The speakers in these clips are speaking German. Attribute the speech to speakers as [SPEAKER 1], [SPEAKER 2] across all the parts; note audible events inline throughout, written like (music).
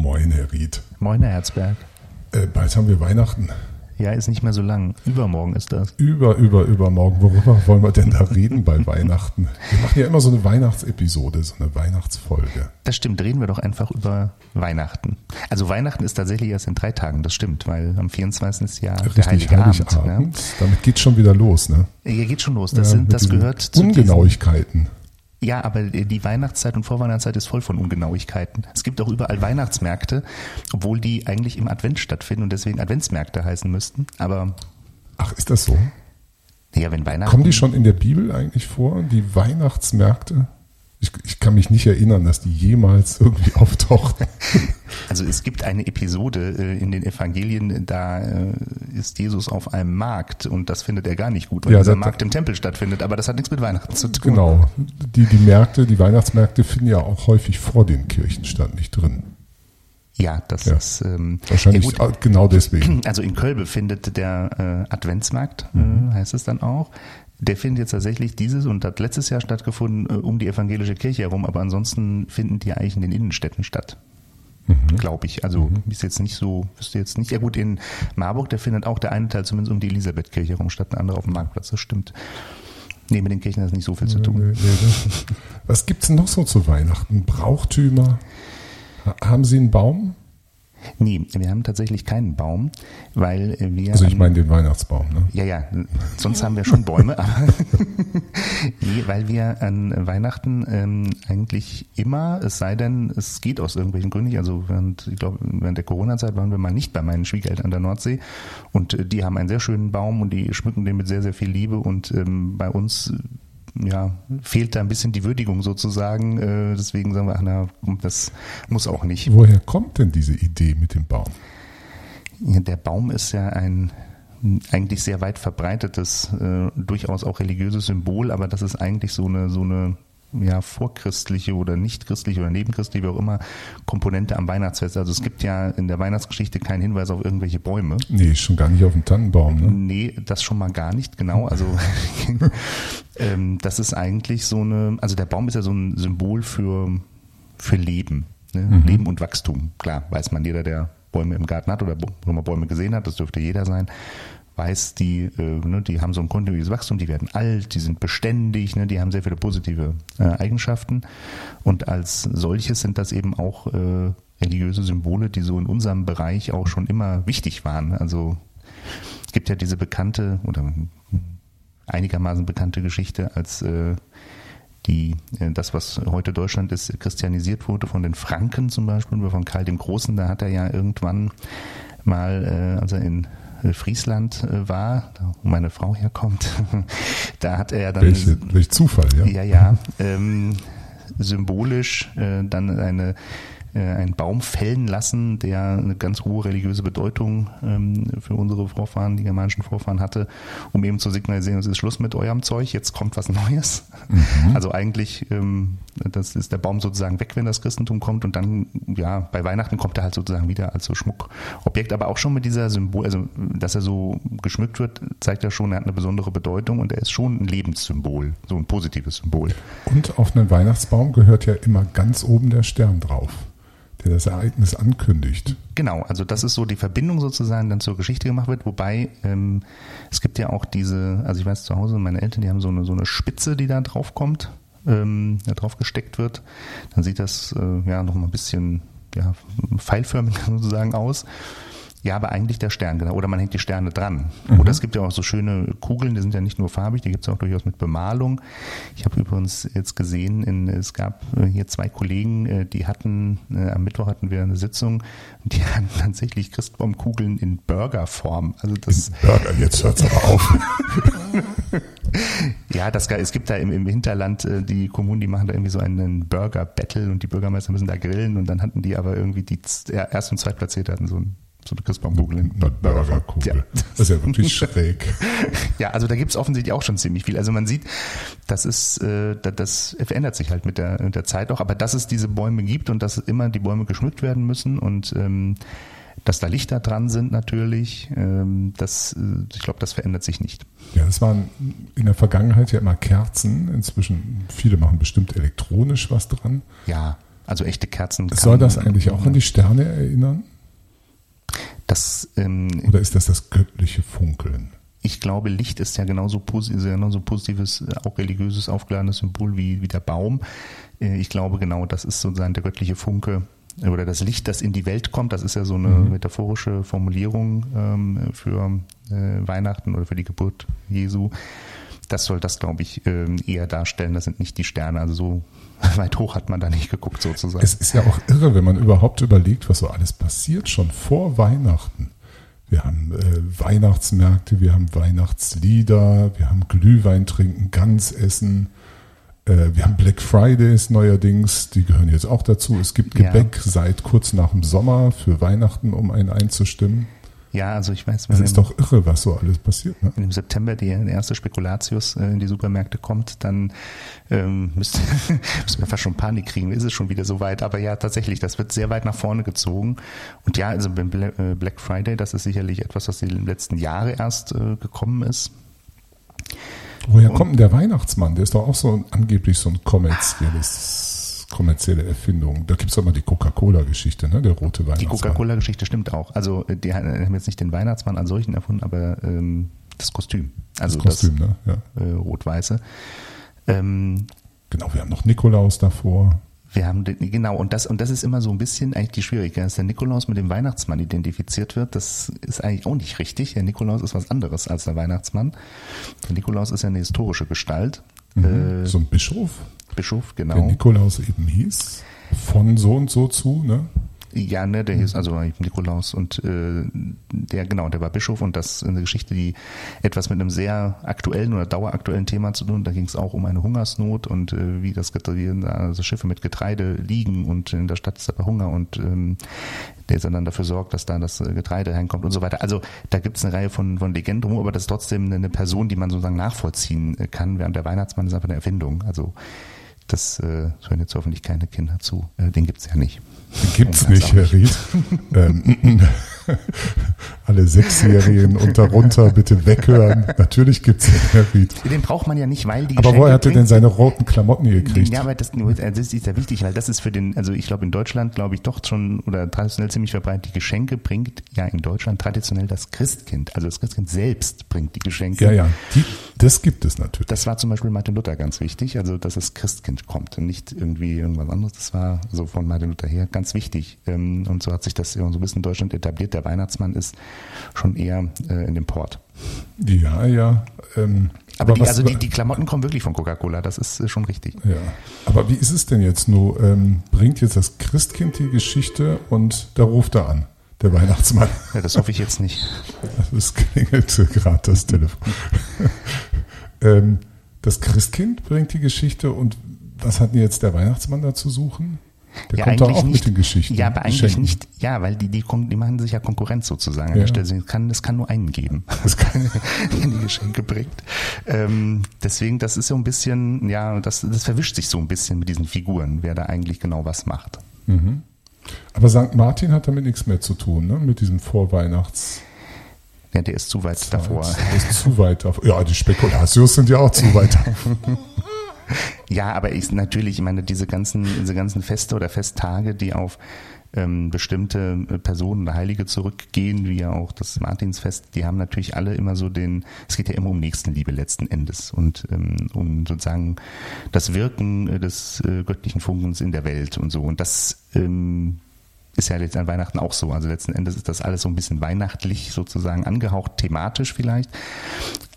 [SPEAKER 1] Moin, Herr Ried.
[SPEAKER 2] Moin, Herr Herzberg.
[SPEAKER 1] Äh, bald haben wir Weihnachten.
[SPEAKER 2] Ja, ist nicht mehr so lang. Übermorgen ist das.
[SPEAKER 1] Über, über, übermorgen. Worüber wollen wir denn da reden bei (laughs) Weihnachten? Wir machen ja immer so eine Weihnachtsepisode, so eine Weihnachtsfolge.
[SPEAKER 2] Das stimmt. Reden wir doch einfach über Weihnachten. Also Weihnachten ist tatsächlich erst in drei Tagen. Das stimmt, weil am 24. ist ja
[SPEAKER 1] Richtig,
[SPEAKER 2] der Heilige
[SPEAKER 1] Heiligabend.
[SPEAKER 2] Abend. ne?
[SPEAKER 1] Damit geht schon wieder los, ne?
[SPEAKER 2] Hier geht schon los. Das,
[SPEAKER 1] Ja,
[SPEAKER 2] sind, das
[SPEAKER 1] diesen
[SPEAKER 2] gehört zu diesen,
[SPEAKER 1] Ungenauigkeiten.
[SPEAKER 2] Ja, aber die Weihnachtszeit und Vorweihnachtszeit ist voll von Ungenauigkeiten. Es gibt auch überall Weihnachtsmärkte, obwohl die eigentlich im Advent stattfinden und deswegen Adventsmärkte heißen müssten. Aber
[SPEAKER 1] Ach, ist das so?
[SPEAKER 2] ja, wenn Weihnachten.
[SPEAKER 1] Kommen die schon in der Bibel eigentlich vor, die Weihnachtsmärkte? Ich, ich kann mich nicht erinnern, dass die jemals irgendwie (laughs) auftauchten.
[SPEAKER 2] Also es gibt eine Episode äh, in den Evangelien, da äh, ist Jesus auf einem Markt und das findet er gar nicht gut, weil
[SPEAKER 1] Ja,
[SPEAKER 2] dieser Markt im Tempel stattfindet, aber das hat nichts mit Weihnachten zu tun.
[SPEAKER 1] Genau. Die, die Märkte, die Weihnachtsmärkte finden ja auch häufig vor den Kirchen statt, nicht drin.
[SPEAKER 2] Ja, das
[SPEAKER 1] Ja.
[SPEAKER 2] ist ähm,
[SPEAKER 1] Wahrscheinlich
[SPEAKER 2] ja
[SPEAKER 1] genau deswegen.
[SPEAKER 2] Also in Kölbe findet der äh, Adventsmarkt,
[SPEAKER 1] Mhm.
[SPEAKER 2] äh, heißt es dann auch. Der findet jetzt tatsächlich dieses und hat letztes Jahr stattgefunden äh, um die evangelische Kirche herum, aber ansonsten finden die eigentlich in den Innenstädten statt.
[SPEAKER 1] Mhm.
[SPEAKER 2] Glaube ich. Also ist jetzt nicht so, wüsste jetzt nicht. Ja gut, in Marburg, der findet auch der eine Teil zumindest um die Elisabethkirche herum statt, der andere auf dem Marktplatz, das stimmt. Nee, mit den Kirchen hat nicht so viel zu tun.
[SPEAKER 1] Nee, nee, das- Was gibt's denn noch so zu Weihnachten? Brauchtümer? Ha- Haben Sie einen Baum?
[SPEAKER 2] Nee, wir haben tatsächlich keinen Baum, weil wir.
[SPEAKER 1] Also ich meine den Weihnachtsbaum. Ne?
[SPEAKER 2] Ja, ja, sonst haben wir schon Bäume, aber (laughs) nee, weil wir an Weihnachten ähm, eigentlich immer, es sei denn, es geht aus irgendwelchen Gründen nicht, also während, ich glaube, während der Corona-Zeit waren wir mal nicht bei meinen Schwiegereltern an der Nordsee und äh, die haben einen sehr schönen Baum und die schmücken den mit sehr, sehr viel Liebe und ähm, bei uns ja, fehlt da ein bisschen die Würdigung sozusagen. Äh, deswegen sagen wir, ach na, das muss auch nicht.
[SPEAKER 1] Woher kommt denn diese Idee mit dem Baum?
[SPEAKER 2] Ja, Der Baum ist ja ein eigentlich sehr weit verbreitetes, äh, durchaus auch religiöses Symbol, aber das ist eigentlich so eine, so eine ja, vorchristliche oder nicht-christliche oder nebenchristliche, wie auch immer, Komponente am Weihnachtsfest. Also es gibt ja in der Weihnachtsgeschichte keinen Hinweis auf irgendwelche Bäume.
[SPEAKER 1] Nee, schon gar nicht auf dem Tannenbaum. Ne?
[SPEAKER 2] Nee, das schon mal gar nicht, genau. Also (laughs) ähm, das ist eigentlich so eine, also der Baum ist ja so ein Symbol für, für Leben. Ne? Leben und Wachstum. Klar, weiß man jeder, der Bäume im Garten hat oder Bäume gesehen hat, das dürfte jeder sein, weiß, die, äh, ne, die haben so ein kontinuierliches Wachstum, die werden alt, die sind beständig, ne, die haben sehr viele positive äh, Eigenschaften. Und als solches sind das eben auch äh, religiöse Symbole, die so in unserem Bereich auch schon immer wichtig waren. Also es gibt ja diese bekannte oder einigermaßen bekannte Geschichte, als äh, die, äh, das, was heute Deutschland ist, christianisiert wurde von den Franken zum Beispiel, oder von Karl dem Großen, da hat er ja irgendwann mal, äh, als er in Friesland äh, war, wo meine Frau herkommt, (laughs) da hat er dann
[SPEAKER 1] Welche, welch Zufall, ja?
[SPEAKER 2] ja, ja. Ähm, symbolisch äh, dann eine, einen Baum fällen lassen, der eine ganz hohe religiöse Bedeutung ähm, für unsere Vorfahren, die germanischen Vorfahren hatte, um eben zu signalisieren, es ist Schluss mit eurem Zeug, jetzt kommt was Neues. Also eigentlich, ähm, das ist der Baum sozusagen weg, wenn das Christentum kommt und dann, ja, bei Weihnachten kommt er halt sozusagen wieder als so Schmuckobjekt, aber auch schon mit dieser Symbol, also dass er so geschmückt wird, zeigt ja schon, er hat eine besondere Bedeutung und er ist schon ein Lebenssymbol, so ein positives Symbol.
[SPEAKER 1] Und auf einen Weihnachtsbaum gehört ja immer ganz oben der Stern drauf, der das Ereignis ankündigt.
[SPEAKER 2] Genau, also das ist so die Verbindung sozusagen dann zur Geschichte gemacht wird, wobei ähm, es gibt ja auch diese, also ich weiß zu Hause, meine Eltern, die haben so eine, so eine Spitze, die da drauf kommt, ähm, da drauf gesteckt wird, dann sieht das äh, ja noch mal ein bisschen ja, pfeilförmig (laughs) sozusagen aus. Ja, aber eigentlich der Stern, genau. Oder man hängt die Sterne dran. Oder es gibt ja auch so schöne Kugeln, die sind ja nicht nur farbig, die gibt es auch durchaus mit Bemalung. Ich habe übrigens jetzt gesehen, in, es gab äh, hier zwei Kollegen, äh, die hatten, äh, am Mittwoch hatten wir eine Sitzung, die (laughs) hatten tatsächlich Christbaumkugeln in Burgerform. Also das,
[SPEAKER 1] Burger, jetzt hört's aber auf. (laughs)
[SPEAKER 2] ja, das, es gibt da im, im Hinterland die Kommunen, die machen da irgendwie so einen Burger-Battle und die Bürgermeister müssen da grillen und dann hatten die aber irgendwie die ja, Erst- und Zweitplatzierte hatten so ein so eine Christbaumkugel in
[SPEAKER 1] Eine Burgerkugel.
[SPEAKER 2] Ja.
[SPEAKER 1] Das ist ja wirklich (laughs) schräg.
[SPEAKER 2] Ja, also da gibt's offensichtlich auch schon ziemlich viel. Also man sieht, das ist, äh, da- das verändert sich halt mit der, mit der Zeit auch, aber dass es diese Bäume gibt und dass immer die Bäume geschmückt werden müssen und ähm, dass da Lichter dran sind natürlich, ähm, das, äh, ich glaube, das verändert sich nicht.
[SPEAKER 1] Ja, es waren in der Vergangenheit ja immer Kerzen. Inzwischen, viele machen bestimmt elektronisch was dran.
[SPEAKER 2] Ja, Also echte Kerzen.
[SPEAKER 1] Soll das eigentlich auch an die Sterne erinnern?
[SPEAKER 2] Das, ähm,
[SPEAKER 1] Oder ist das das göttliche Funkeln?
[SPEAKER 2] ich glaube, Licht ist ja genauso, ist ja genauso positives, äh, auch religiöses, aufgeladenes Symbol wie, wie der Baum. Äh, Ich glaube, genau, das ist sozusagen der göttliche Funke oder das Licht, das in die Welt kommt. Das ist ja so eine metaphorische Formulierung ähm, für äh, Weihnachten oder für die Geburt Jesu. Das soll das, glaube ich, ähm, eher darstellen. Das sind nicht die Sterne. Also so (laughs) weit hoch hat man da nicht geguckt, sozusagen.
[SPEAKER 1] Es ist ja auch irre, wenn man überhaupt überlegt, was so alles passiert, schon vor Weihnachten. Wir haben äh, Weihnachtsmärkte, wir haben Weihnachtslieder, wir haben Glühwein trinken, Gans essen, äh, wir haben Black Fridays neuerdings, die gehören jetzt auch dazu. Es gibt
[SPEAKER 2] Ja.
[SPEAKER 1] Gebäck seit kurz nach dem Sommer für Weihnachten, um einen einzustimmen.
[SPEAKER 2] Ja, also ich weiß,
[SPEAKER 1] Das ist doch irre, was so alles passiert. Ne?
[SPEAKER 2] wenn im September die, der erste Spekulatius äh, in die Supermärkte kommt, dann ähm, (laughs) müsste, müssen wir fast schon Panik kriegen. Ist es schon wieder so weit? Aber ja, tatsächlich, das wird sehr weit nach vorne gezogen. Und ja, also beim äh, Black Friday, das ist sicherlich etwas, was in den letzten Jahren erst äh, gekommen ist.
[SPEAKER 1] Woher kommt denn der Weihnachtsmann? Der ist doch auch so ein, angeblich so ein kommerzielles, kommerzielle Erfindung. Da gibt's doch mal die Coca-Cola-Geschichte, ne? der rote
[SPEAKER 2] Die
[SPEAKER 1] Weihnachtsmann.
[SPEAKER 2] Coca-Cola-Geschichte stimmt auch. Also die haben jetzt nicht den Weihnachtsmann als solchen erfunden, aber ähm, das Kostüm. Also
[SPEAKER 1] das Kostüm, ne? Ja.
[SPEAKER 2] das äh, rot-weiße. Ähm,
[SPEAKER 1] Genau, wir haben noch Nikolaus davor.
[SPEAKER 2] Wir haben den, genau, und das, und das ist immer so ein bisschen eigentlich die Schwierigkeit, dass der Nikolaus mit dem Weihnachtsmann identifiziert wird. Das ist eigentlich auch nicht richtig. Der Nikolaus ist was anderes als der Weihnachtsmann. Der Nikolaus ist ja eine historische Gestalt. Äh,
[SPEAKER 1] so ein Bischof,
[SPEAKER 2] Bischof,
[SPEAKER 1] der
[SPEAKER 2] genau.
[SPEAKER 1] Nikolaus eben hieß. Von so und so zu, ne?
[SPEAKER 2] Ja, ne, der hieß also Nikolaus und äh, der, genau, der war Bischof und das ist eine Geschichte, die etwas mit einem sehr aktuellen oder daueraktuellen Thema zu tun. Da ging es auch um eine Hungersnot und äh, wie das Getreide, also Schiffe mit Getreide liegen und in der Stadt ist aber Hunger und ähm, der dann dafür sorgt, dass da das äh, Getreide reinkommt und so weiter. Also da gibt es eine Reihe von, von Legenden rum, aber das ist trotzdem eine Person, die man sozusagen nachvollziehen äh, kann, während der Weihnachtsmann ist einfach eine Erfindung. Also das äh, hören jetzt hoffentlich keine Kinder zu. Äh, den gibt's ja nicht.
[SPEAKER 1] Den gibt's
[SPEAKER 2] das
[SPEAKER 1] nicht, Herr Ried. (laughs) ähm, alle Sechsjährigen und darunter bitte weghören. (laughs) Natürlich gibt's den, Ried.
[SPEAKER 2] Den braucht man ja nicht, weil die
[SPEAKER 1] Aber woher hat er denn seine roten Klamotten gekriegt?
[SPEAKER 2] Ja, aber das, das ist ja wichtig, weil das ist für den, also ich glaube in Deutschland, glaube ich doch schon oder traditionell ziemlich verbreitet, die Geschenke bringt ja in Deutschland traditionell das Christkind. Also das Christkind selbst bringt die Geschenke.
[SPEAKER 1] Ja, ja, die, das gibt es natürlich.
[SPEAKER 2] Das war zum Beispiel Martin Luther ganz wichtig, also dass das Christkind kommt und nicht irgendwie irgendwas anderes. Das war so von Martin Luther her ganz wichtig. Ähm, Und so hat sich das so ein bisschen in Deutschland etabliert. Der Weihnachtsmann ist schon eher äh, in dem Port.
[SPEAKER 1] Ja, ja. Ähm,
[SPEAKER 2] Aber, die,
[SPEAKER 1] was-
[SPEAKER 2] also die, die Klamotten kommen wirklich von Coca-Cola, das ist äh, schon richtig.
[SPEAKER 1] Ja, aber wie ist es denn jetzt nur? Ähm, bringt jetzt das Christkind die Geschichte und da ruft er an, der Weihnachtsmann.
[SPEAKER 2] Ja, das hoffe ich jetzt nicht.
[SPEAKER 1] Es klingelte gerade das Telefon. ähm, das Christkind bringt die Geschichte und was hat denn jetzt der Weihnachtsmann da zu suchen? Der
[SPEAKER 2] ja,
[SPEAKER 1] kommt
[SPEAKER 2] eigentlich
[SPEAKER 1] auch
[SPEAKER 2] nicht.
[SPEAKER 1] mit den Geschichten.
[SPEAKER 2] Ja, aber eigentlich
[SPEAKER 1] Geschenken.
[SPEAKER 2] nicht. Ja, weil die, die, die machen sich ja Konkurrenz sozusagen an
[SPEAKER 1] Ja.
[SPEAKER 2] der Stelle. Es kann, es kann nur einen geben, (laughs)
[SPEAKER 1] Das kann,
[SPEAKER 2] der die Geschenke bringt. Ähm, deswegen, das ist so ein bisschen, ja, das, das verwischt sich so ein bisschen mit diesen Figuren, wer da eigentlich genau was macht.
[SPEAKER 1] aber St. Martin hat damit nichts mehr zu tun, ne? mit diesem Vorweihnachts.
[SPEAKER 2] Ja, der ist zu weit davor.
[SPEAKER 1] Das ist zu weit davor. Ja, die Spekulatius sind ja auch zu weit (laughs) davor. (laughs)
[SPEAKER 2] Ja, aber ich natürlich, ich meine, diese ganzen, diese ganzen Feste oder Festtage, die auf ähm, bestimmte äh, Personen oder Heilige zurückgehen, wie ja auch das Martinsfest, die haben natürlich alle immer so den, es geht ja immer um Nächstenliebe letzten Endes und ähm, um sozusagen das Wirken äh, des äh, göttlichen Funkens in der Welt und so. Und das ähm, ist ja jetzt an Weihnachten auch so. Also letzten Endes ist das alles so ein bisschen weihnachtlich sozusagen angehaucht, thematisch vielleicht.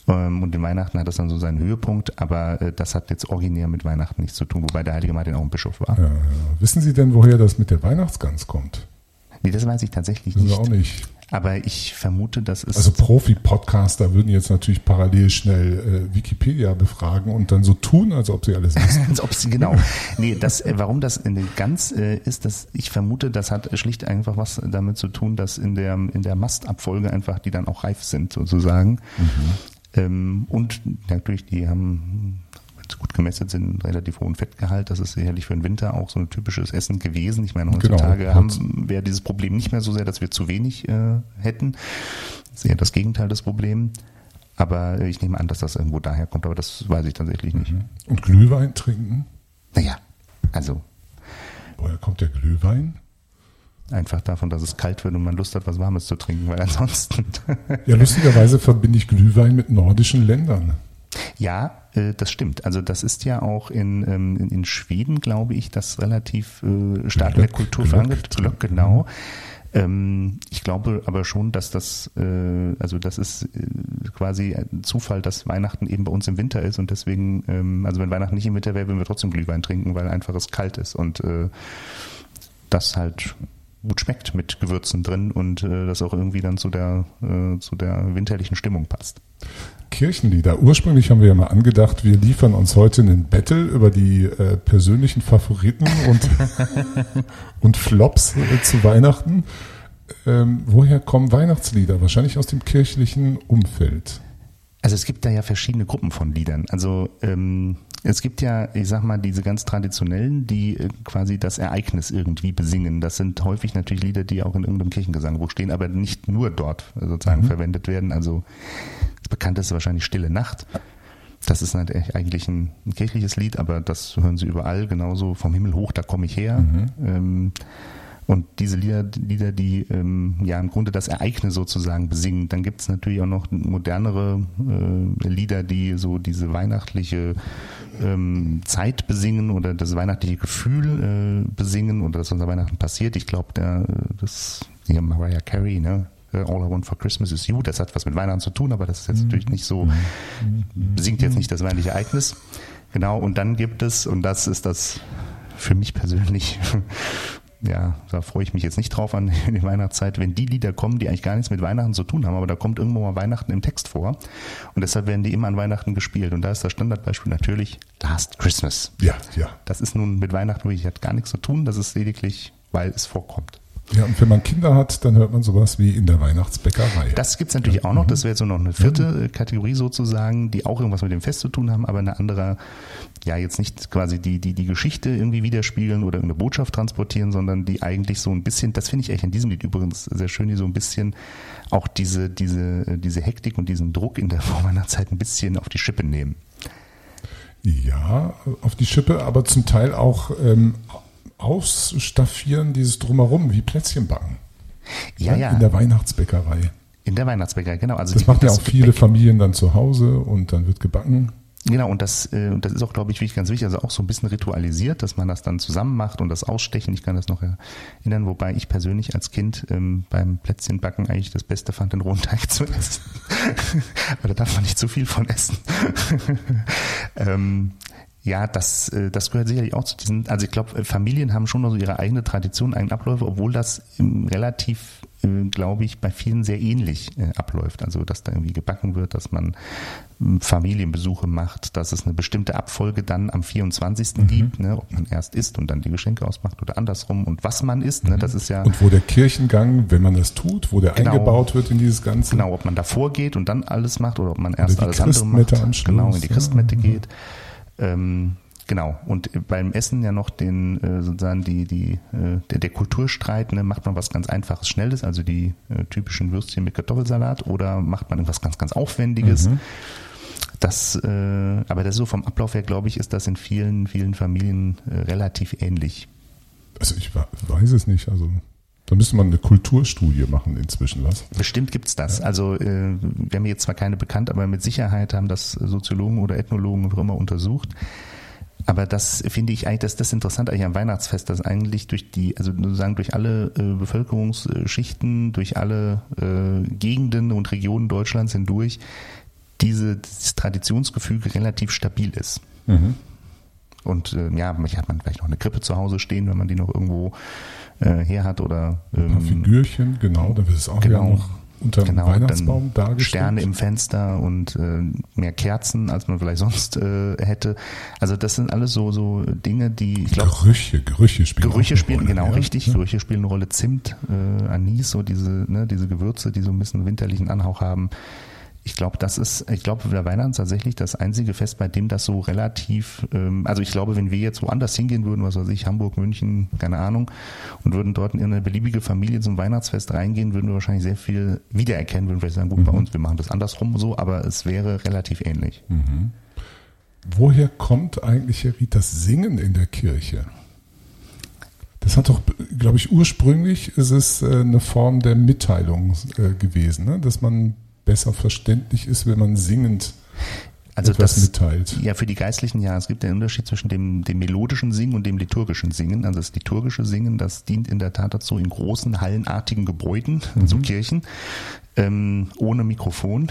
[SPEAKER 2] Ähm, Und in Weihnachten hat das dann so seinen Höhepunkt, aber äh, das hat jetzt originär mit Weihnachten nichts zu tun, wobei der heilige Martin auch ein Bischof war.
[SPEAKER 1] Ja, ja. Wissen Sie denn, woher das mit der Weihnachtsgans kommt?
[SPEAKER 2] Nee, das weiß ich tatsächlich
[SPEAKER 1] Sie
[SPEAKER 2] nicht.
[SPEAKER 1] auch nicht.
[SPEAKER 2] Aber ich vermute, das ist.
[SPEAKER 1] Also Profi-Podcaster würden jetzt natürlich parallel schnell äh, Wikipedia befragen und dann so tun, als ob sie alles wissen. (laughs)
[SPEAKER 2] Als ob sie, genau. Nee, das, äh, warum das in den ganz äh, ist, dass ich vermute, das hat schlicht einfach was damit zu tun, dass in der, in der Mastabfolge einfach die dann auch reif sind, sozusagen. Ähm, und natürlich, die haben, wenn sie gut gemästet sind, einen relativ hohen Fettgehalt. Das ist sicherlich für den Winter auch so ein typisches Essen gewesen. Ich meine,
[SPEAKER 1] Genau.
[SPEAKER 2] heutzutage haben wir dieses Problem nicht mehr so sehr, dass wir zu wenig äh, hätten. Das ist eher das Gegenteil des Problems. Aber äh, ich nehme an, dass das irgendwo daher kommt, aber das weiß ich tatsächlich nicht.
[SPEAKER 1] Und Glühwein trinken?
[SPEAKER 2] Naja, also
[SPEAKER 1] Woher kommt der Glühwein?
[SPEAKER 2] Einfach davon, dass es kalt wird und man Lust hat, was Warmes zu trinken, weil ansonsten. (laughs)
[SPEAKER 1] ja, lustigerweise verbinde ich Glühwein mit nordischen Ländern.
[SPEAKER 2] Ja, äh, das stimmt. Also das ist ja auch in, ähm, in Schweden, glaube ich, das relativ äh, stark Glöck, in der Kultur verankert. Glöck, genau. Ähm, ich glaube aber schon, dass das, äh, also das ist quasi ein Zufall, dass Weihnachten eben bei uns im Winter ist und deswegen, ähm, also wenn Weihnachten nicht im Winter wäre, würden wir trotzdem Glühwein trinken, weil einfach es kalt ist und das halt gut schmeckt mit Gewürzen drin und äh, das auch irgendwie dann zu der, äh, zu der winterlichen Stimmung passt.
[SPEAKER 1] Kirchenlieder. Ursprünglich haben wir ja mal angedacht, wir liefern uns heute einen Battle über die äh, persönlichen Favoriten und, (laughs) und Flops äh, zu Weihnachten. Ähm, woher kommen Weihnachtslieder? Wahrscheinlich aus dem kirchlichen Umfeld.
[SPEAKER 2] Also es gibt da ja verschiedene Gruppen von Liedern. Also ähm, es gibt ja, ich sag mal, diese ganz traditionellen, die äh, quasi das Ereignis irgendwie besingen. Das sind häufig natürlich Lieder, die auch in irgendeinem Kirchengesangbuch stehen, aber nicht nur dort sozusagen mhm. verwendet werden. Also das bekannteste wahrscheinlich Stille Nacht. Das ist eigentlich ein, ein, kirchliches Lied, aber das hören Sie überall, genauso vom Himmel hoch, da komme ich her. Mhm. Ähm, und diese Lieder, Lieder die ähm, ja im Grunde das Ereignis sozusagen besingen. Dann gibt es natürlich auch noch modernere äh, Lieder, die so diese weihnachtliche ähm, Zeit besingen oder das weihnachtliche Gefühl äh, besingen oder das, was an Weihnachten passiert. Ich glaube, das hier Mariah Carey, ne? All I Want for Christmas is You, das hat was mit Weihnachten zu tun, aber das ist jetzt mhm. natürlich nicht so, besingt jetzt nicht das weihnachtliche Ereignis. Genau, und dann gibt es, und das ist das für mich persönlich ja, da freue ich mich jetzt nicht drauf an (laughs) die Weihnachtszeit, wenn die Lieder kommen, die eigentlich gar nichts mit Weihnachten zu tun haben, aber da kommt irgendwo mal Weihnachten im Text vor und deshalb werden die immer an Weihnachten gespielt und da ist das Standardbeispiel natürlich Last Christmas.
[SPEAKER 1] Ja, ja.
[SPEAKER 2] Das ist nun mit Weihnachten wirklich hat gar nichts zu tun, das ist lediglich, weil es vorkommt.
[SPEAKER 1] Ja, und wenn man Kinder hat, dann hört man sowas wie in der Weihnachtsbäckerei.
[SPEAKER 2] Das gibt's natürlich ja. auch noch. Das wäre so noch eine vierte ja. Kategorie sozusagen, die auch irgendwas mit dem Fest zu tun haben, aber eine andere, ja, jetzt nicht quasi die, die, die Geschichte irgendwie widerspiegeln oder eine Botschaft transportieren, sondern die eigentlich so ein bisschen, das finde ich echt in diesem Lied übrigens sehr schön, die so ein bisschen auch diese, diese, diese Hektik und diesen Druck in der (laughs) Vorweihnachtszeit ein bisschen auf die Schippe nehmen.
[SPEAKER 1] Ja, auf die Schippe, aber zum Teil auch ähm, ausstaffieren, dieses Drumherum, wie Plätzchen backen.
[SPEAKER 2] Ja, ja.
[SPEAKER 1] In der Weihnachtsbäckerei.
[SPEAKER 2] In der Weihnachtsbäckerei, genau.
[SPEAKER 1] Also das machen ja auch viele Gebäck. Familien dann zu Hause und dann wird gebacken.
[SPEAKER 2] Genau, und das, äh, das ist auch, glaube ich, wirklich ganz wichtig, also auch so ein bisschen ritualisiert, dass man das dann zusammen macht und das Ausstechen, ich kann das noch erinnern, wobei ich persönlich als Kind ähm, beim Plätzchenbacken eigentlich das Beste fand, den rohen Teig zu essen. (laughs) Aber da darf man nicht zu viel von essen. (laughs) ähm, ja, das, äh, das gehört sicherlich auch zu diesen, also ich glaube, äh, Familien haben schon noch so ihre eigene Tradition, eigene Abläufe, obwohl das relativ, äh, glaube ich, bei vielen sehr ähnlich abläuft. Also, dass da irgendwie gebacken wird, dass man ähm, Familienbesuche macht, dass es eine bestimmte Abfolge dann am 24. Mhm. gibt, ne, ob man erst isst und dann die Geschenke ausmacht oder andersrum und was man isst, ne, das ist ja.
[SPEAKER 1] Und wo der Kirchengang, wenn man das tut, wo der genau, eingebaut wird in dieses Ganze.
[SPEAKER 2] Genau, ob man davor geht und dann alles macht oder ob man erst alles andere macht. Genau, in die Christmette ja. geht. Ähm, genau. Und beim Essen ja noch den äh, sozusagen die die äh, der, der Kulturstreit. Ne, macht man was ganz Einfaches, Schnelles, also die äh, typischen Würstchen mit Kartoffelsalat, oder macht man irgendwas ganz ganz Aufwendiges? Mhm. Das, äh, aber das so vom Ablauf her, glaube ich, ist das in vielen vielen Familien äh, relativ ähnlich.
[SPEAKER 1] Also ich weiß es nicht. Also da müsste man eine Kulturstudie machen inzwischen, was?
[SPEAKER 2] Bestimmt gibt's das. Ja. Also äh, wir haben jetzt zwar keine bekannt, aber mit Sicherheit haben das Soziologen oder Ethnologen auch immer untersucht. Aber das finde ich eigentlich, das, das interessant eigentlich am Weihnachtsfest, dass eigentlich durch die, also sozusagen durch alle äh, Bevölkerungsschichten, durch alle äh, Gegenden und Regionen Deutschlands hindurch diese, dieses Traditionsgefüge relativ stabil ist. Mhm. Und äh, ja, manchmal hat man vielleicht noch eine Krippe zu Hause stehen, wenn man die noch irgendwo äh, her hat oder
[SPEAKER 1] ähm, ein paar ähm, Figürchen, genau, da wird es auch genau, noch unter
[SPEAKER 2] genau, dem Weihnachtsbaum dargestellt. Sterne im Fenster und äh, mehr Kerzen, als man vielleicht (laughs) sonst äh, hätte. Also das sind alles so so Dinge, die ich glaube
[SPEAKER 1] Gerüche, Gerüche spielen
[SPEAKER 2] Gerüche spielen Rolle, genau ja, richtig. Ja. Gerüche spielen eine Rolle. Zimt, äh, Anis, so diese ne, diese Gewürze, die so ein bisschen winterlichen Anhauch haben. Ich glaube, das ist, ich glaube, der Weihnachten ist tatsächlich das einzige Fest, bei dem das so relativ, ähm, also ich glaube, wenn wir jetzt woanders hingehen würden, was weiß ich, Hamburg, München, keine Ahnung, und würden dort in eine beliebige Familie zum Weihnachtsfest reingehen, würden wir wahrscheinlich sehr viel wiedererkennen, würden vielleicht sagen, gut, mhm. bei uns, wir machen das andersrum so, aber es wäre relativ ähnlich. Mhm.
[SPEAKER 1] Woher kommt eigentlich, Herr Ried, das Singen in der Kirche? Das hat doch, glaube ich, ursprünglich ist es äh, eine Form der Mitteilung äh, gewesen, ne? dass man besser verständlich ist, wenn man singend
[SPEAKER 2] also
[SPEAKER 1] etwas
[SPEAKER 2] das,
[SPEAKER 1] mitteilt.
[SPEAKER 2] Ja, für die Geistlichen ja. Es gibt einen Unterschied zwischen dem, dem melodischen Singen und dem liturgischen Singen. Also das liturgische Singen, das dient in der Tat dazu, in großen, hallenartigen Gebäuden,
[SPEAKER 1] Mhm.
[SPEAKER 2] so Kirchen, ähm, ohne Mikrofon,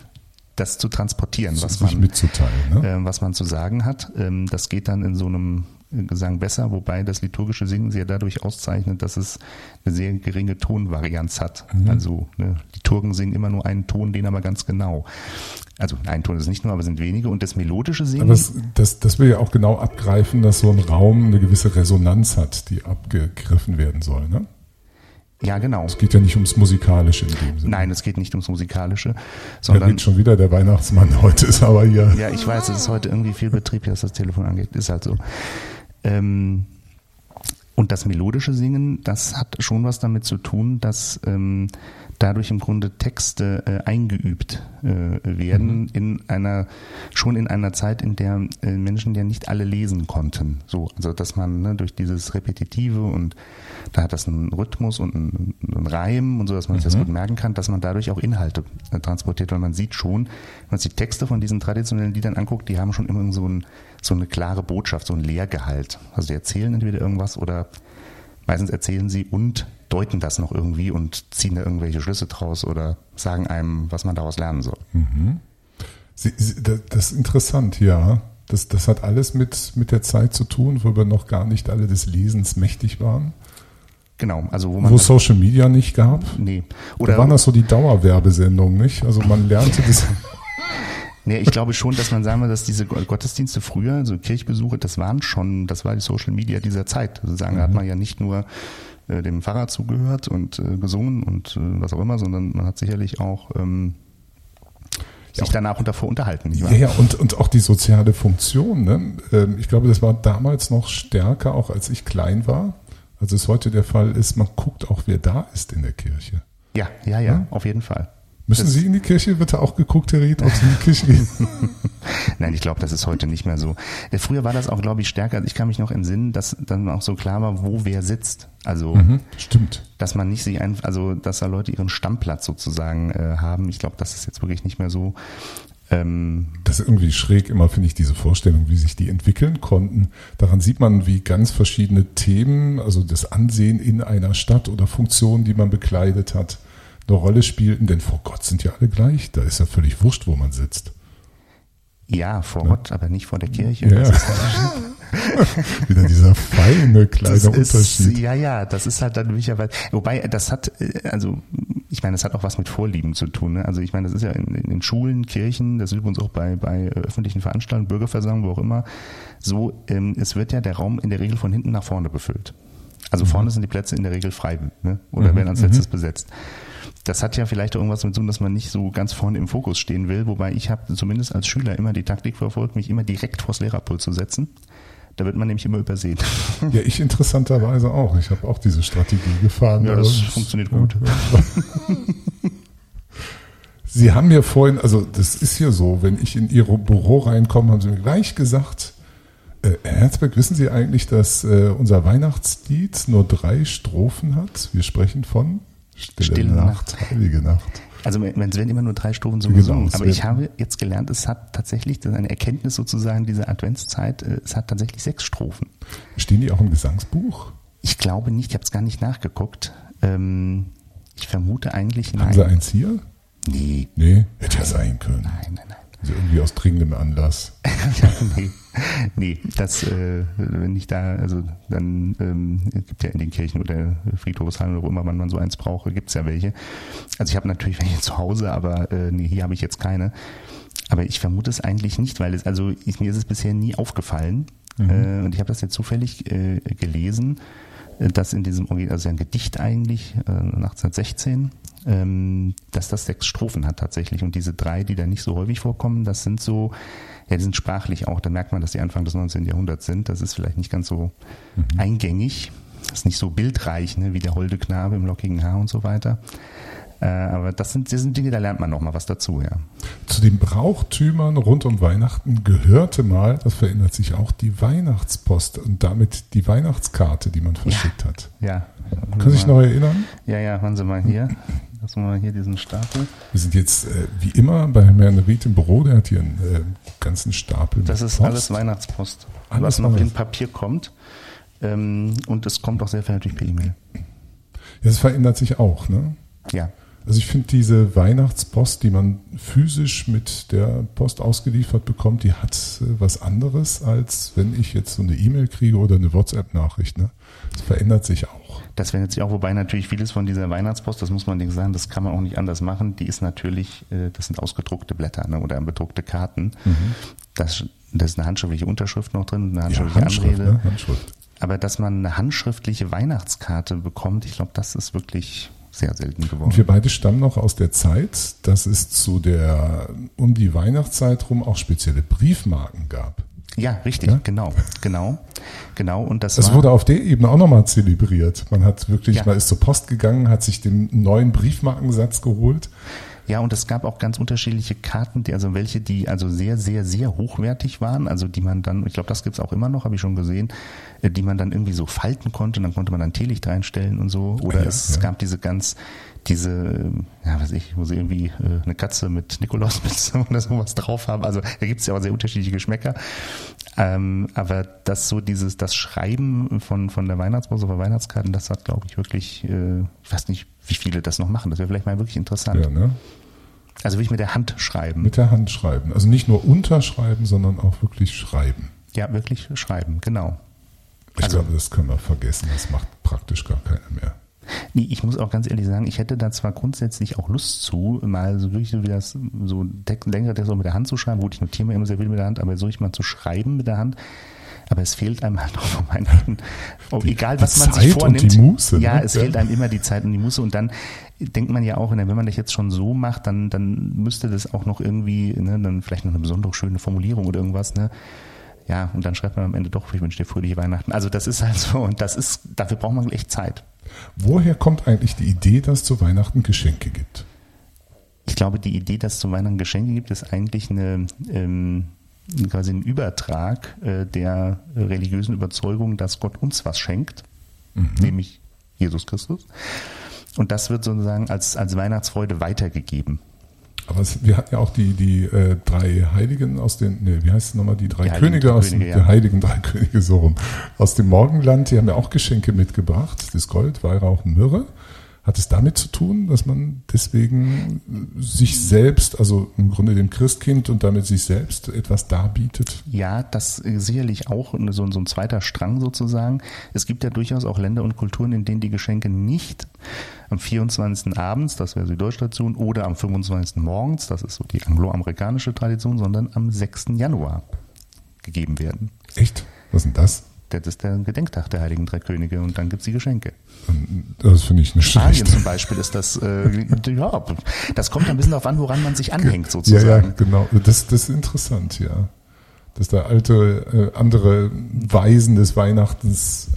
[SPEAKER 2] (laughs) das zu transportieren, was man,
[SPEAKER 1] mitzuteilen. Ne?
[SPEAKER 2] äh, was man zu sagen hat. Ähm, das geht dann in so einem Gesang besser, wobei das liturgische Singen sich ja dadurch auszeichnet, dass es eine sehr geringe Tonvarianz hat. Also ne, Liturgen singen immer nur einen Ton, den aber ganz genau. Also ein Ton ist nicht nur, aber es sind wenige. Und das melodische Singen,
[SPEAKER 1] Aber das, das, das will ja auch genau abgreifen, dass so ein Raum eine gewisse Resonanz hat, die abgegriffen werden soll. Ne?
[SPEAKER 2] ja genau.
[SPEAKER 1] Es geht ja nicht ums Musikalische in dem Sinne.
[SPEAKER 2] Nein, es geht nicht ums Musikalische,
[SPEAKER 1] Da
[SPEAKER 2] sondern
[SPEAKER 1] redet schon wieder der Weihnachtsmann. (laughs) Heute ist aber hier.
[SPEAKER 2] Ja, ich weiß, es ist heute irgendwie viel Betrieb, was das Telefon angeht. Ist halt so. Ähm, und das melodische Singen, das hat schon was damit zu tun, dass ähm, dadurch im Grunde Texte äh, eingeübt äh, werden in einer schon in einer Zeit, in der äh, Menschen ja nicht alle lesen konnten. So, also dass man ne, durch dieses Repetitive und da hat das einen Rhythmus und einen, einen Reim und so, dass man sich das gut merken kann, dass man dadurch auch Inhalte äh, transportiert, weil man sieht schon, wenn man sich die Texte von diesen traditionellen Liedern anguckt, die haben schon immer so, ein, so eine klare Botschaft, so ein Lehrgehalt. Also die erzählen entweder irgendwas oder meistens erzählen sie und deuten das noch irgendwie und ziehen da irgendwelche Schlüsse draus oder sagen einem, was man daraus lernen soll.
[SPEAKER 1] Sie, Sie, das das ist interessant, ja. Das, das hat alles mit, mit der Zeit zu tun, wo wir noch gar nicht alle des Lesens mächtig waren.
[SPEAKER 2] Genau, also wo man
[SPEAKER 1] Wo es Social Media nicht gab.
[SPEAKER 2] nee
[SPEAKER 1] Da
[SPEAKER 2] oder
[SPEAKER 1] waren das so die Dauerwerbesendungen, nicht? Also man lernte das. (laughs)
[SPEAKER 2] Nee, ich glaube schon, dass man sagen will, dass diese Gottesdienste früher, so Kirchbesuche, das waren schon, das war die Social Media dieser Zeit. Also sagen, da hat man ja nicht nur äh, dem Pfarrer zugehört und äh, gesungen und äh, was auch immer, sondern man hat sicherlich auch ähm, sich danach und davor unterhalten.
[SPEAKER 1] Ja, ja, und, und auch die soziale Funktion. Ne? Ähm, Ich glaube, das war damals noch stärker, auch als ich klein war. Also es heute der Fall ist, man guckt auch, wer da ist in der Kirche.
[SPEAKER 2] ja, ja, ja, auf jeden Fall.
[SPEAKER 1] Müssen Sie in die Kirche? Wird da auch geguckt, Herr Ried, ob Sie in die Kirche gehen? (laughs)
[SPEAKER 2] Nein, ich glaube, das ist heute nicht mehr so. Äh, Früher war das auch, glaube ich, stärker. Ich kann mich noch entsinnen, dass dann auch so klar war, wo wer sitzt. Also,
[SPEAKER 1] Mhm, Stimmt.
[SPEAKER 2] dass man nicht sich ein, also, dass da Leute ihren Stammplatz sozusagen äh, haben. Ich glaube, das ist jetzt wirklich nicht mehr so. Ähm,
[SPEAKER 1] Das ist irgendwie schräg immer, finde ich, diese Vorstellung, wie sich die entwickeln konnten. Daran sieht man, wie ganz verschiedene Themen, also das Ansehen in einer Stadt oder Funktionen, die man bekleidet hat, eine Rolle spielten. Denn vor Gott sind ja alle gleich. Da ist ja völlig wurscht, wo man sitzt.
[SPEAKER 2] ja, vor Gott, aber nicht vor der Kirche.
[SPEAKER 1] Ja, (laughs) wieder dieser feine kleine
[SPEAKER 2] Das ist,
[SPEAKER 1] Unterschied.
[SPEAKER 2] ja, ja, das ist halt dann möglicherweise, wobei das hat, äh, also ich meine, das hat auch was mit Vorlieben zu tun. Ne? Also ich meine, das ist ja in, in den Schulen, Kirchen, das ist übrigens auch bei, bei äh, öffentlichen Veranstaltungen, Bürgerversammlungen, wo auch immer, so, ähm, es wird ja der Raum in der Regel von hinten nach vorne befüllt. Also vorne sind die Plätze in der Regel frei ne? oder werden als letztes besetzt. Das hat ja vielleicht auch irgendwas damit zu tun, dass man nicht so ganz vorne im Fokus stehen will, wobei ich habe zumindest als Schüler immer die Taktik verfolgt, mich immer direkt vors Lehrerpult zu setzen. Da wird man nämlich immer übersehen. (laughs)
[SPEAKER 1] Ja, ich interessanterweise auch. Ich habe auch diese Strategie gefahren.
[SPEAKER 2] Ja, das
[SPEAKER 1] Aber-
[SPEAKER 2] funktioniert gut. (laughs)
[SPEAKER 1] Sie haben mir vorhin, also das ist hier so, wenn ich in Ihr Büro reinkomme, haben Sie mir gleich gesagt, äh, Herr Herzberg, wissen Sie eigentlich, dass äh, unser Weihnachtslied nur drei Strophen hat? Wir sprechen von Stille,
[SPEAKER 2] Stille
[SPEAKER 1] Nacht,
[SPEAKER 2] Nacht.
[SPEAKER 1] Heilige Nacht.
[SPEAKER 2] Also es werden immer nur drei Strophen so
[SPEAKER 1] Genau,
[SPEAKER 2] gesungen.
[SPEAKER 1] es
[SPEAKER 2] Aber ich habe jetzt gelernt, es hat tatsächlich, das ist eine Erkenntnis sozusagen dieser Adventszeit, äh, es hat tatsächlich sechs Strophen.
[SPEAKER 1] Stehen die auch im Gesangsbuch?
[SPEAKER 2] Ich glaube nicht, ich habe es gar nicht nachgeguckt. Ähm, ich vermute eigentlich
[SPEAKER 1] Haben Sie
[SPEAKER 2] nein.
[SPEAKER 1] eins hier?
[SPEAKER 2] Nee,
[SPEAKER 1] Nee, hätte ja sein können.
[SPEAKER 2] nein, nein, nein.
[SPEAKER 1] Also irgendwie aus dringendem Anlass. (laughs)
[SPEAKER 2] nee, nee, das, äh, wenn ich da, also dann ähm, es gibt ja in den Kirchen oder Friedhofshallen oder wo immer man, man so eins braucht, gibt's ja welche. Also ich habe natürlich welche zu Hause, aber äh, nee, hier habe ich jetzt keine. Aber ich vermute es eigentlich nicht, weil es, also ich, mir ist es bisher nie aufgefallen. Äh, und ich habe das jetzt zufällig äh, gelesen, dass in diesem, also ein Gedicht eigentlich, äh, 1816, ähm, dass das sechs Strophen hat tatsächlich. Und diese drei, die da nicht so häufig vorkommen, das sind so, ja, die sind sprachlich auch. Da merkt man, dass die Anfang des 19. Jahrhunderts sind. Das ist vielleicht nicht ganz so eingängig. Das ist nicht so bildreich, ne, wie der holde Knabe im lockigen Haar und so weiter. Äh, aber das sind, das sind Dinge, da lernt man noch mal was dazu, ja.
[SPEAKER 1] Zu den Brauchtümern rund um Weihnachten gehörte mal, das verändert sich auch, die Weihnachtspost und damit die Weihnachtskarte, die man verschickt
[SPEAKER 2] ja.
[SPEAKER 1] hat.
[SPEAKER 2] Ja.
[SPEAKER 1] Können Sie sich noch erinnern?
[SPEAKER 2] Ja, ja, hören Sie mal hier. Lassen wir mal hier diesen Stapel.
[SPEAKER 1] Wir sind jetzt äh, wie immer bei Herrn Ried im Büro, der hat hier einen äh, ganzen Stapel.
[SPEAKER 2] Das ist Post. alles Weihnachtspost, alles was noch in Papier kommt. Ähm, und es kommt auch sehr viel natürlich per E-Mail.
[SPEAKER 1] Das verändert sich auch, ne?
[SPEAKER 2] Ja.
[SPEAKER 1] Also ich finde diese Weihnachtspost, die man physisch mit der Post ausgeliefert bekommt, die hat äh, was anderes, als wenn ich jetzt so eine E-Mail kriege oder eine WhatsApp-Nachricht. Ne? Das verändert sich auch.
[SPEAKER 2] Das verändert sich auch, wobei natürlich vieles von dieser Weihnachtspost, das muss man nicht sagen, das kann man auch nicht anders machen. Die ist natürlich, äh, das sind ausgedruckte Blätter ne, oder bedruckte Karten. Mhm. Das, das ist eine handschriftliche Unterschrift noch drin, eine handschriftliche ja, Handschrift, Anrede. Ne? Handschrift. Aber dass man eine handschriftliche Weihnachtskarte bekommt, ich glaube, das ist wirklich sehr selten geworden. Und
[SPEAKER 1] wir beide stammen noch aus der Zeit, dass es zu der um die Weihnachtszeit rum auch spezielle Briefmarken gab.
[SPEAKER 2] Ja, richtig, ja? genau, genau, genau. Und das,
[SPEAKER 1] das wurde auf der Ebene auch nochmal zelebriert. Man hat wirklich, ja. man ist zur Post gegangen, hat sich den neuen Briefmarkensatz geholt
[SPEAKER 2] ja, und es gab auch ganz unterschiedliche Karten, die, also welche, die also sehr, sehr, sehr hochwertig waren, also die man dann, ich glaube, das gibt's auch immer noch, habe ich schon gesehen, äh, die man dann irgendwie so falten konnte, dann konnte man dann Teelicht reinstellen und so. Oder ja, es ja. gab diese ganz, diese, ja, weiß ich, wo sie irgendwie äh, eine Katze mit Nikolausmütze (laughs) oder sowas drauf haben. Also da gibt's ja auch sehr unterschiedliche Geschmäcker. Ähm, aber das so dieses, das Schreiben von, von der Weihnachtsbörse oder Weihnachtskarten, das hat, glaube ich, wirklich, äh, ich weiß nicht, wie viele das noch machen. Das wäre vielleicht mal wirklich interessant. Ja, ne? Also wirklich mit der Hand schreiben.
[SPEAKER 1] Mit der Hand schreiben. Also nicht nur unterschreiben, sondern auch wirklich schreiben.
[SPEAKER 2] Ja, wirklich schreiben, genau.
[SPEAKER 1] Ich also, glaube, das können wir vergessen. Das macht praktisch gar keiner
[SPEAKER 2] ich muss auch ganz ehrlich sagen, ich hätte da zwar grundsätzlich auch Lust zu, mal so wirklich so wie das, so längere Text auch mit der Hand zu schreiben. Gut, ich notiere mir immer sehr viel mit der Hand, aber so ich mal zu schreiben mit der Hand, aber es fehlt einem halt (laughs) auch von Weihnachten. Oh, egal, was man Zeit sich vornimmt. Und die Muße, ja, ne? es ja. fehlt einem immer die Zeit und die Muße. Und dann denkt man ja auch, wenn man das jetzt schon so macht, dann, dann müsste das auch noch irgendwie, ne, dann vielleicht noch eine besonders schöne Formulierung oder irgendwas, ne? Ja, und dann schreibt man am Ende doch, ich wünsche dir fröhliche Weihnachten. Also das ist halt so und das ist, dafür braucht man echt Zeit.
[SPEAKER 1] Woher kommt eigentlich die Idee, dass es zu Weihnachten Geschenke gibt?
[SPEAKER 2] Ich glaube, die Idee, dass es zu Weihnachten Geschenke gibt, ist eigentlich eine, ähm, quasi ein Übertrag äh, der religiösen Überzeugung, dass Gott uns was schenkt, mhm. nämlich Jesus Christus. Und das wird sozusagen als, als Weihnachtsfreude weitergegeben.
[SPEAKER 1] Aber es, wir hatten ja auch die, die äh, drei Heiligen aus den, nee, wie heißt es nochmal, die drei die Könige aus den, ja. Heiligen (laughs) drei Könige so rum. Aus dem Morgenland, die haben ja auch Geschenke mitgebracht, das Gold, Weihrauch und Myrrhe. Hat es damit zu tun, dass man deswegen sich selbst, also im Grunde dem Christkind und damit sich selbst etwas darbietet?
[SPEAKER 2] Ja, das sicherlich auch so, so ein zweiter Strang sozusagen. Es gibt ja durchaus auch Länder und Kulturen, in denen die Geschenke nicht am 24. abends, das wäre die deutsche Tradition, oder am 25. morgens, das ist so die angloamerikanische Tradition, sondern am 6. Januar gegeben werden.
[SPEAKER 1] Echt? Was ist denn das?
[SPEAKER 2] Das ist der Gedenktag der Heiligen Drei Könige und dann gibt es die Geschenke.
[SPEAKER 1] Das finde ich nicht schlecht.
[SPEAKER 2] Italien zum Beispiel ist das, äh, (laughs) ja, das kommt ein bisschen darauf an, woran man sich anhängt sozusagen. Ja, ja,
[SPEAKER 1] genau. Das, das ist interessant, ja. Dass da alte, äh, andere Weisen des Weihnachtens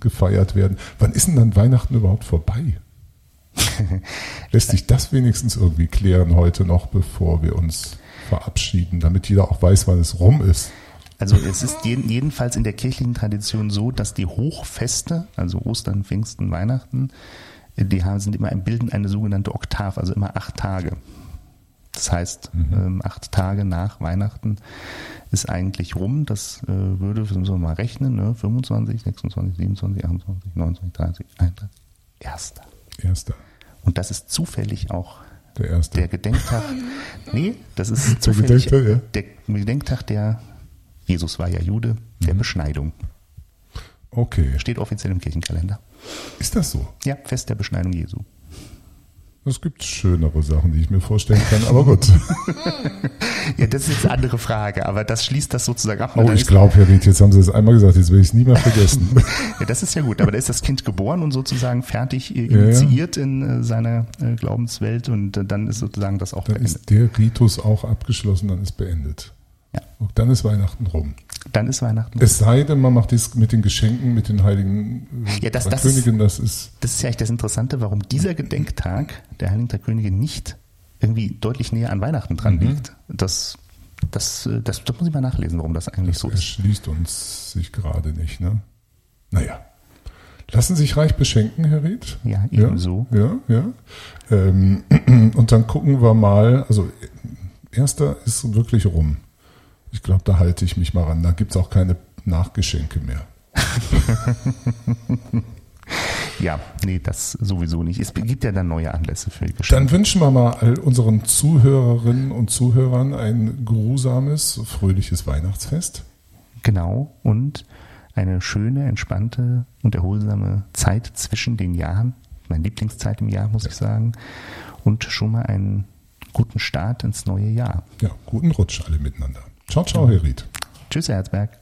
[SPEAKER 1] gefeiert werden. Wann ist denn dann Weihnachten überhaupt vorbei? (laughs) Lässt sich das wenigstens irgendwie klären heute noch, bevor wir uns verabschieden, damit jeder auch weiß, wann es rum ist?
[SPEAKER 2] Also es ist jedenfalls in der kirchlichen Tradition so, dass die Hochfeste, also Ostern, Pfingsten, Weihnachten, die haben, sind immer, bilden eine sogenannte Oktav, also immer acht Tage. Das heißt, mhm. ähm, acht Tage nach Weihnachten ist eigentlich rum. Das äh, würde, müssen wir mal rechnen, ne? 25, 26, 27, 28, 29, 30, 31. Erster.
[SPEAKER 1] Erster.
[SPEAKER 2] Und das ist zufällig auch
[SPEAKER 1] der erste.
[SPEAKER 2] Der Gedenktag. (laughs) Nee, das ist zufällig der Gedenktag, ja. der Gedenktag der Jesus war ja Jude, der mhm. Beschneidung.
[SPEAKER 1] Okay.
[SPEAKER 2] Steht offiziell im Kirchenkalender.
[SPEAKER 1] Ist das so?
[SPEAKER 2] Ja, Fest der Beschneidung Jesu.
[SPEAKER 1] Es gibt schönere Sachen, die ich mir vorstellen kann, aber gut. (laughs)
[SPEAKER 2] ja, das ist jetzt eine andere Frage, aber das schließt das sozusagen ab.
[SPEAKER 1] Oh, ich glaube, Herr Ried, jetzt haben Sie es einmal gesagt, jetzt will ich es nie mehr vergessen. (laughs)
[SPEAKER 2] ja, das ist ja gut, aber da ist das Kind geboren und sozusagen fertig initiiert ja, ja. in äh, seiner äh, Glaubenswelt und äh, dann ist sozusagen das auch
[SPEAKER 1] dann beendet. Dann ist der Ritus auch abgeschlossen, dann ist beendet. Ja. Und dann ist Weihnachten rum.
[SPEAKER 2] Dann ist Weihnachten.
[SPEAKER 1] Es sei denn, man macht dies mit den Geschenken, mit den heiligen
[SPEAKER 2] äh, ja, das,
[SPEAKER 1] das Königen, das ist.
[SPEAKER 2] Das ist ja eigentlich das Interessante, warum dieser Gedenktag der Heiligen Drei Könige nicht irgendwie deutlich näher an Weihnachten dran mhm. liegt. Das, das, das, das muss ich mal nachlesen, warum das eigentlich das so ist.
[SPEAKER 1] Das schließt uns sich gerade nicht, ne? Naja. Lassen sich reich beschenken, Herr Ried?
[SPEAKER 2] Ja, ebenso.
[SPEAKER 1] Ja, ja. ja. Ähm, (clears throat) und dann gucken wir mal, also erster ist wirklich rum. Ich glaube, da halte ich mich mal ran. Da gibt es auch keine Nachgeschenke mehr. (laughs)
[SPEAKER 2] ja, nee, das sowieso nicht. Es gibt ja dann neue Anlässe für
[SPEAKER 1] Geschenke. Dann wünschen wir mal all unseren Zuhörerinnen und Zuhörern ein geruhsames, fröhliches Weihnachtsfest.
[SPEAKER 2] Genau. Und eine schöne, entspannte und erholsame Zeit zwischen den Jahren. Meine Lieblingszeit im Jahr, muss ja. ich sagen. Und schon mal einen guten Start ins neue Jahr.
[SPEAKER 1] Ja, guten Rutsch alle miteinander. Ciao, ciao, Herr Ried.
[SPEAKER 2] Tschüss, Herr Herzberg.